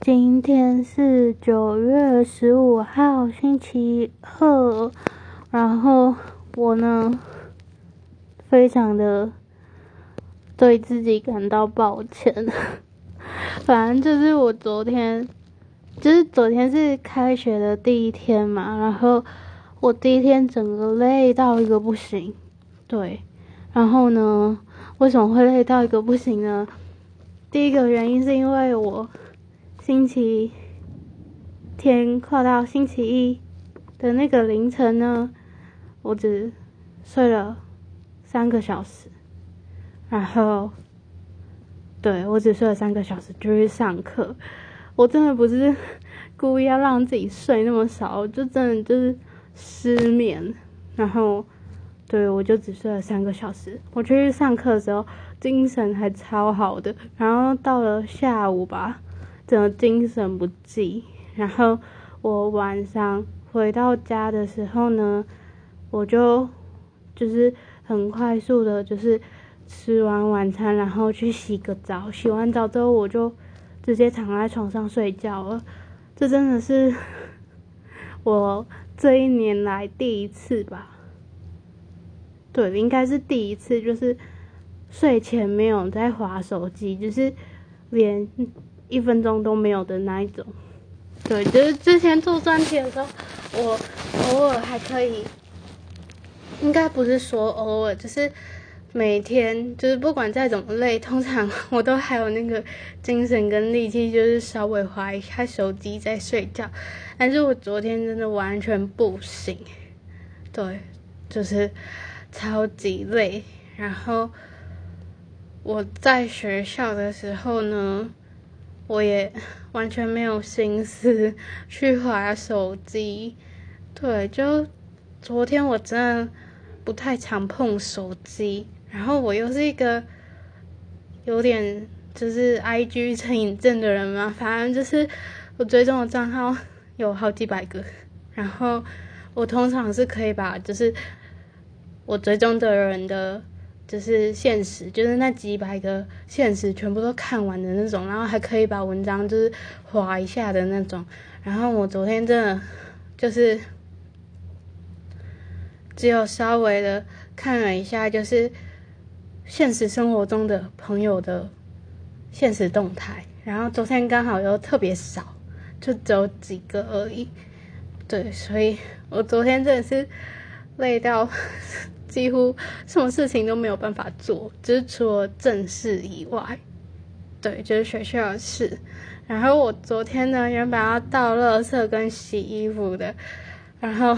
今天是九月十五号，星期二。然后我呢，非常的对自己感到抱歉。反正就是我昨天，就是昨天是开学的第一天嘛。然后我第一天整个累到一个不行，对。然后呢，为什么会累到一个不行呢？第一个原因是因为我星期天快到星期一的那个凌晨呢，我只睡了三个小时，然后对我只睡了三个小时就去上课。我真的不是故意要让自己睡那么少，就真的就是失眠，然后对我就只睡了三个小时。我去上课的时候。精神还超好的，然后到了下午吧，整个精神不济。然后我晚上回到家的时候呢，我就就是很快速的，就是吃完晚餐，然后去洗个澡。洗完澡之后，我就直接躺在床上睡觉了。这真的是 我这一年来第一次吧？对，应该是第一次，就是。睡前没有在划手机，就是连一分钟都没有的那一种。对，就是之前做专题的时候，我偶尔还可以，应该不是说偶尔，就是每天，就是不管再怎么累，通常我都还有那个精神跟力气，就是稍微划一下手机再睡觉。但是我昨天真的完全不行，对，就是超级累，然后。我在学校的时候呢，我也完全没有心思去划手机。对，就昨天我真的不太常碰手机，然后我又是一个有点就是 I G 成瘾症的人嘛，反正就是我追踪的账号有好几百个，然后我通常是可以把就是我追踪的人的。就是现实，就是那几百个现实全部都看完的那种，然后还可以把文章就是划一下的那种。然后我昨天真的就是只有稍微的看了一下，就是现实生活中的朋友的现实动态。然后昨天刚好又特别少，就只有几个而已。对，所以我昨天真的是累到。几乎什么事情都没有办法做，就是除了正事以外，对，就是学校的事。然后我昨天呢，原本要倒垃圾跟洗衣服的，然后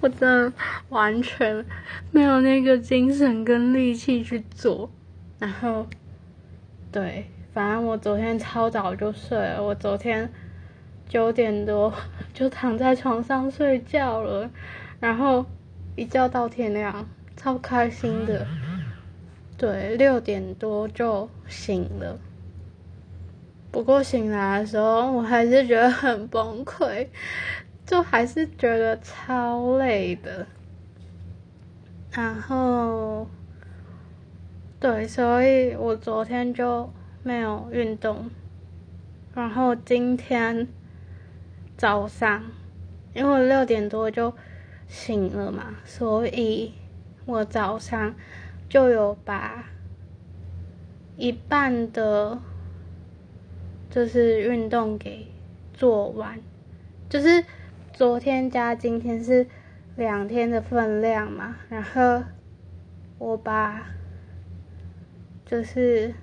我真的完全没有那个精神跟力气去做。然后，对，反正我昨天超早就睡了，我昨天九点多就躺在床上睡觉了，然后。一觉到天亮，超开心的。对，六点多就醒了。不过醒来的时候，我还是觉得很崩溃，就还是觉得超累的。然后，对，所以我昨天就没有运动。然后今天早上，因为六点多就。醒了嘛，所以我早上就有把一半的，就是运动给做完，就是昨天加今天是两天的分量嘛，然后我把就是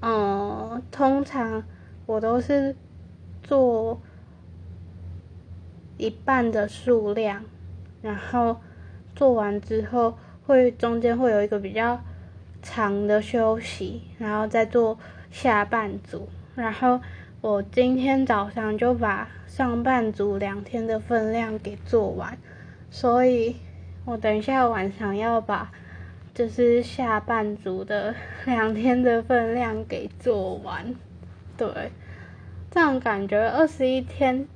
嗯，通常我都是做。一半的数量，然后做完之后会中间会有一个比较长的休息，然后再做下半组。然后我今天早上就把上半组两天的分量给做完，所以我等一下晚上要把就是下半组的两天的分量给做完。对，这样感觉二十一天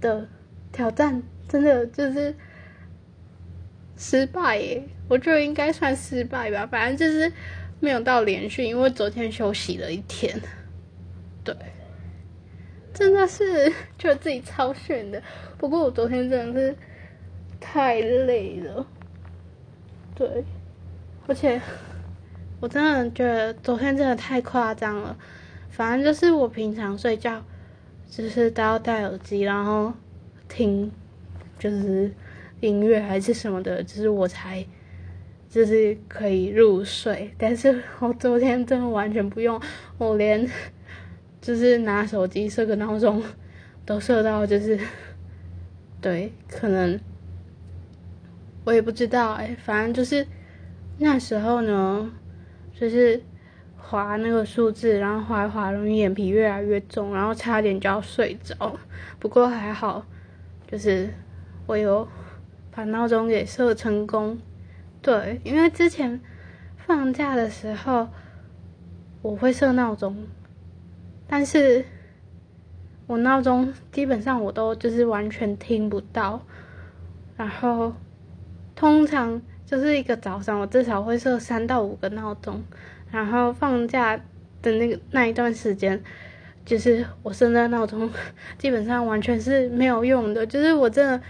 的。挑战真的就是失败耶，我觉得应该算失败吧。反正就是没有到连续，因为昨天休息了一天。对，真的是觉得自己超炫的。不过我昨天真的是太累了。对，而且我真的觉得昨天真的太夸张了。反正就是我平常睡觉，就是都要戴耳机，然后听，就是音乐还是什么的，就是我才就是可以入睡。但是我昨天真的完全不用，我连就是拿手机设个闹钟都设到就是，对，可能我也不知道哎，反正就是那时候呢，就是。划那个数字，然后划一划，容易眼皮越来越重，然后差点就要睡着。不过还好，就是我有把闹钟给设成功。对，因为之前放假的时候我会设闹钟，但是我闹钟基本上我都就是完全听不到。然后通常就是一个早上，我至少会设三到五个闹钟。然后放假的那个那一段时间，就是我设的闹钟，基本上完全是没有用的，就是我真的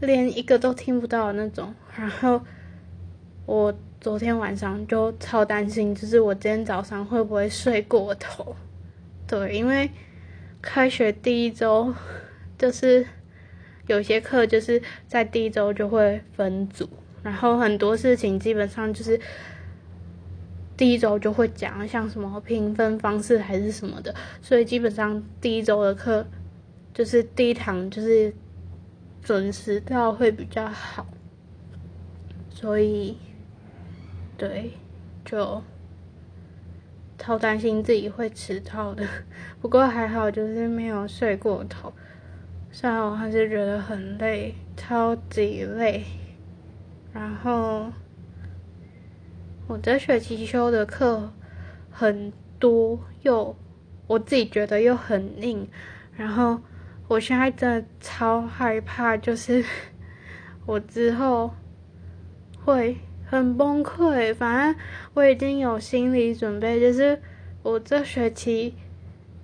连一个都听不到的那种。然后我昨天晚上就超担心，就是我今天早上会不会睡过头？对，因为开学第一周就是有些课就是在第一周就会分组，然后很多事情基本上就是。第一周就会讲像什么评分方式还是什么的，所以基本上第一周的课就是第一堂就是准时到会比较好，所以对就超担心自己会迟到的，不过还好就是没有睡过头，虽然我还是觉得很累，超级累，然后。我这学期修的课很多，又我自己觉得又很硬，然后我现在真的超害怕，就是 我之后会很崩溃。反正我已经有心理准备，就是我这学期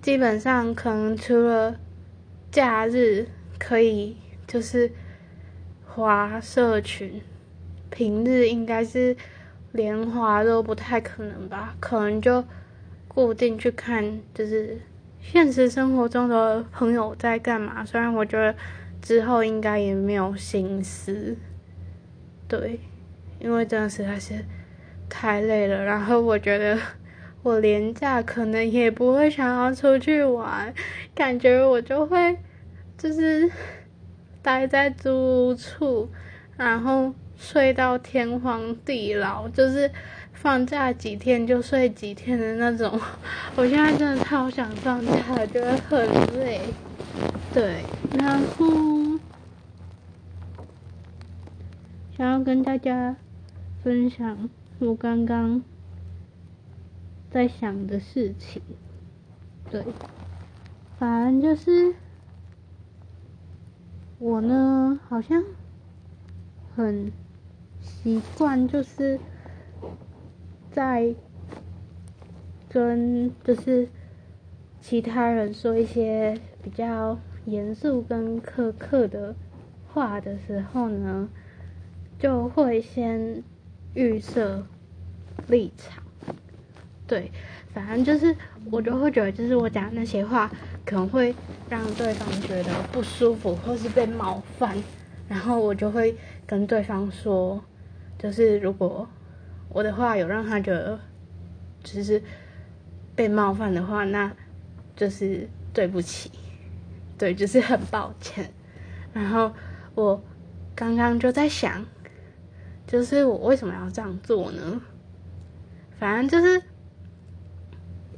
基本上可能除了假日可以就是滑社群，平日应该是。连滑都不太可能吧，可能就固定去看，就是现实生活中的朋友在干嘛。虽然我觉得之后应该也没有心思，对，因为真的实在是太累了。然后我觉得我连假可能也不会想要出去玩，感觉我就会就是待在租屋处，然后。睡到天荒地老，就是放假几天就睡几天的那种。我现在真的超想放假，觉得很累。对，然后想要跟大家分享我刚刚在想的事情。对，反正就是我呢，好像很。习惯就是在跟就是其他人说一些比较严肃跟苛刻的话的时候呢，就会先预设立场。对，反正就是我就会觉得，就是我讲那些话可能会让对方觉得不舒服，或是被冒犯，然后我就会跟对方说。就是如果我的话有让他觉得就是被冒犯的话，那就是对不起，对，就是很抱歉。然后我刚刚就在想，就是我为什么要这样做呢？反正就是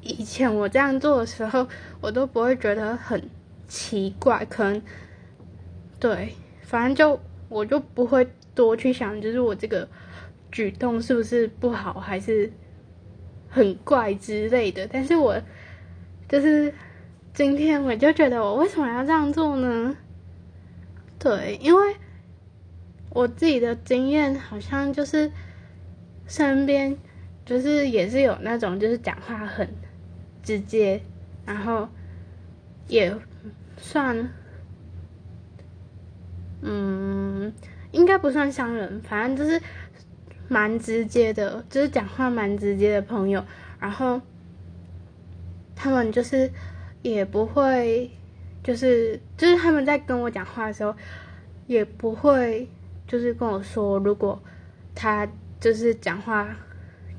以前我这样做的时候，我都不会觉得很奇怪，可能对，反正就我就不会。多去想，就是我这个举动是不是不好，还是很怪之类的。但是我就是今天我就觉得，我为什么要这样做呢？对，因为我自己的经验好像就是身边就是也是有那种就是讲话很直接，然后也算，嗯，应该不算伤人，反正就是蛮直接的，就是讲话蛮直接的朋友，然后他们就是也不会，就是就是他们在跟我讲话的时候，也不会就是跟我说，如果他就是讲话。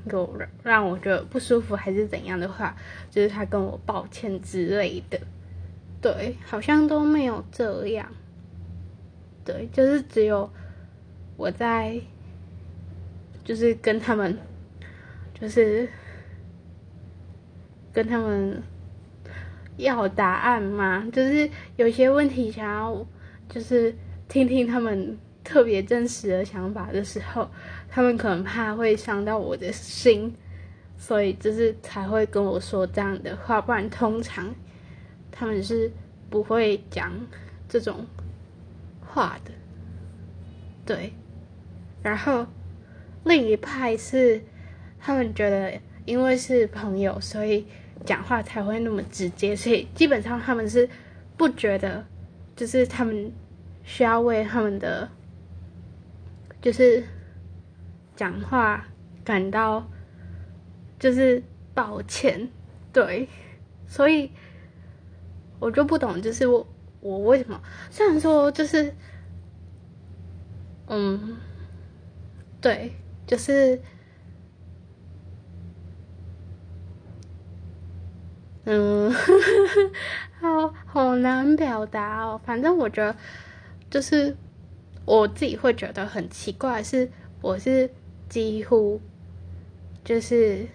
有让我觉得不舒服还是怎样的话，就是他跟我抱歉之类的，对，好像都没有这样，对，就是只有我在，就是跟他们，就是跟他们要答案嘛，就是有些问题想要，就是听听他们特别真实的想法的时候。他们可能怕会伤到我的心，所以就是才会跟我说这样的话，不然通常他们是不会讲这种话的。对，然后另一派是他们觉得因为是朋友，所以讲话才会那么直接，所以基本上他们是不觉得，就是他们需要为他们的就是。讲话感到就是抱歉，对，所以我就不懂，就是我我为什么虽然说就是嗯，对，就是嗯，好好难表达哦。反正我觉得就是我自己会觉得很奇怪，是我是。几乎就是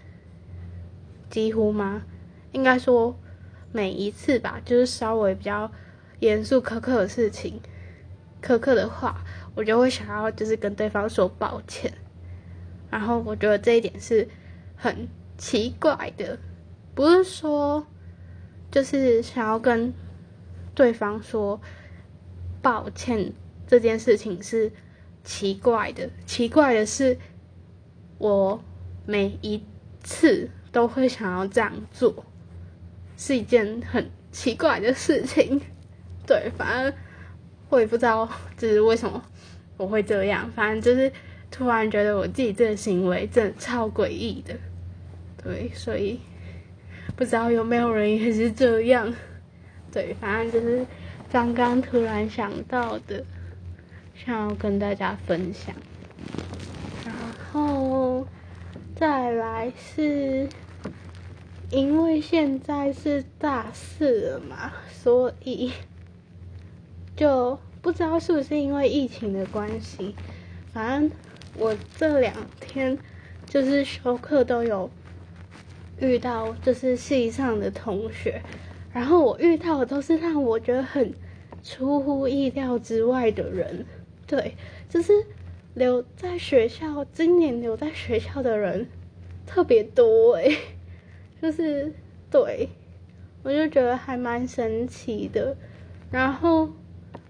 几乎吗？应该说每一次吧，就是稍微比较严肃苛刻的事情、苛刻的话，我就会想要就是跟对方说抱歉。然后我觉得这一点是很奇怪的，不是说就是想要跟对方说抱歉这件事情是奇怪的，奇怪的是。我每一次都会想要这样做，是一件很奇怪的事情。对，反正我也不知道就是为什么我会这样。反正就是突然觉得我自己这个行为真的超诡异的。对，所以不知道有没有人也是这样。对，反正就是刚刚突然想到的，想要跟大家分享。然后再来是，因为现在是大四了嘛，所以就不知道是不是因为疫情的关系，反正我这两天就是休课都有遇到，就是系上的同学，然后我遇到的都是让我觉得很出乎意料之外的人，对，就是。留在学校，今年留在学校的人特别多诶，就是对，我就觉得还蛮神奇的。然后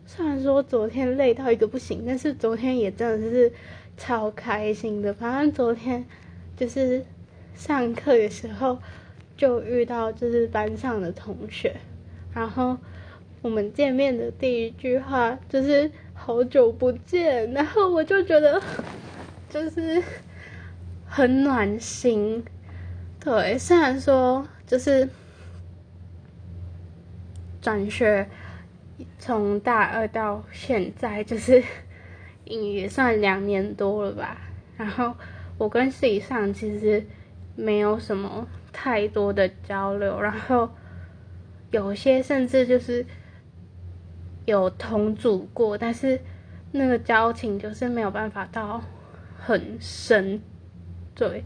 虽然说昨天累到一个不行，但是昨天也真的是超开心的。反正昨天就是上课的时候就遇到就是班上的同学，然后我们见面的第一句话就是。好久不见，然后我就觉得 就是很暖心。对，虽然说就是转学从大二到现在，就是 也算两年多了吧。然后我跟自己上其实没有什么太多的交流，然后有些甚至就是。有同组过，但是那个交情就是没有办法到很深，对。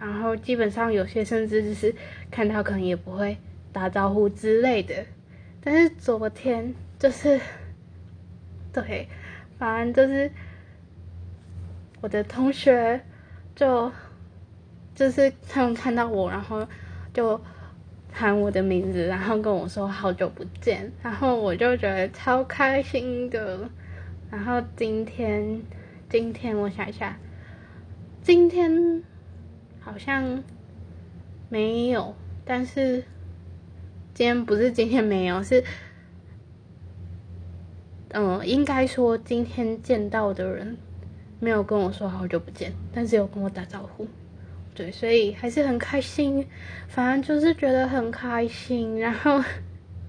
然后基本上有些甚至就是看到可能也不会打招呼之类的。但是昨天就是，对，反正就是我的同学就就是他们看到我，然后就。喊我的名字，然后跟我说好久不见，然后我就觉得超开心的。然后今天，今天我想一下，今天好像没有，但是今天不是今天没有，是嗯，应该说今天见到的人没有跟我说好久不见，但是有跟我打招呼，对，所以还是很开心，反正就是觉得很开心，然后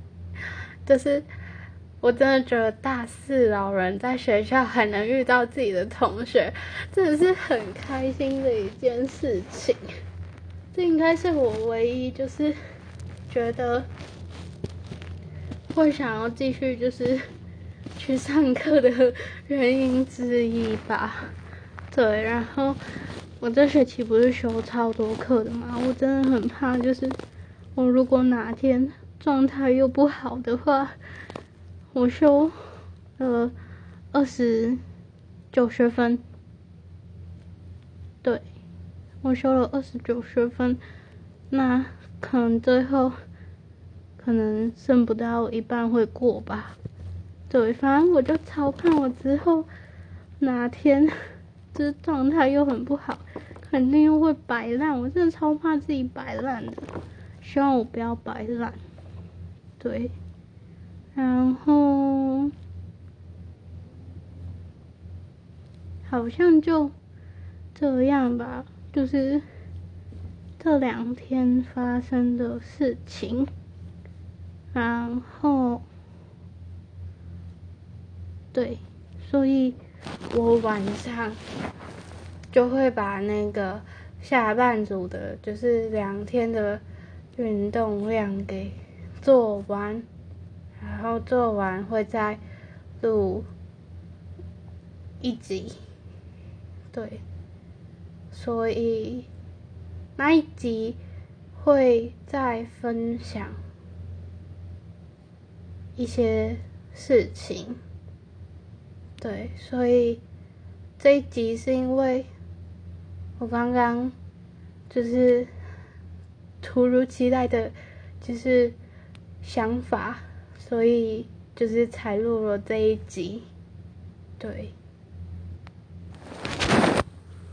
就是。我真的觉得大四老人在学校还能遇到自己的同学，真的是很开心的一件事情。这应该是我唯一就是觉得会想要继续就是去上课的原因之一吧。对，然后我这学期不是修超多课的嘛，我真的很怕，就是我如果哪天状态又不好的话。我修了二十九学分，对，我修了二十九学分，那可能最后可能剩不到一半会过吧。对，反正我就超怕我之后哪天这状态又很不好，肯定又会摆烂。我真的超怕自己摆烂的，希望我不要摆烂。对。然后好像就这样吧，就是这两天发生的事情。然后，对，所以我晚上就会把那个下半组的，就是两天的运动量给做完。然后做完会再录一集，对，所以那一集会再分享一些事情，对，所以这一集是因为我刚刚就是突如其来的就是想法。所以就是才录了这一集，对。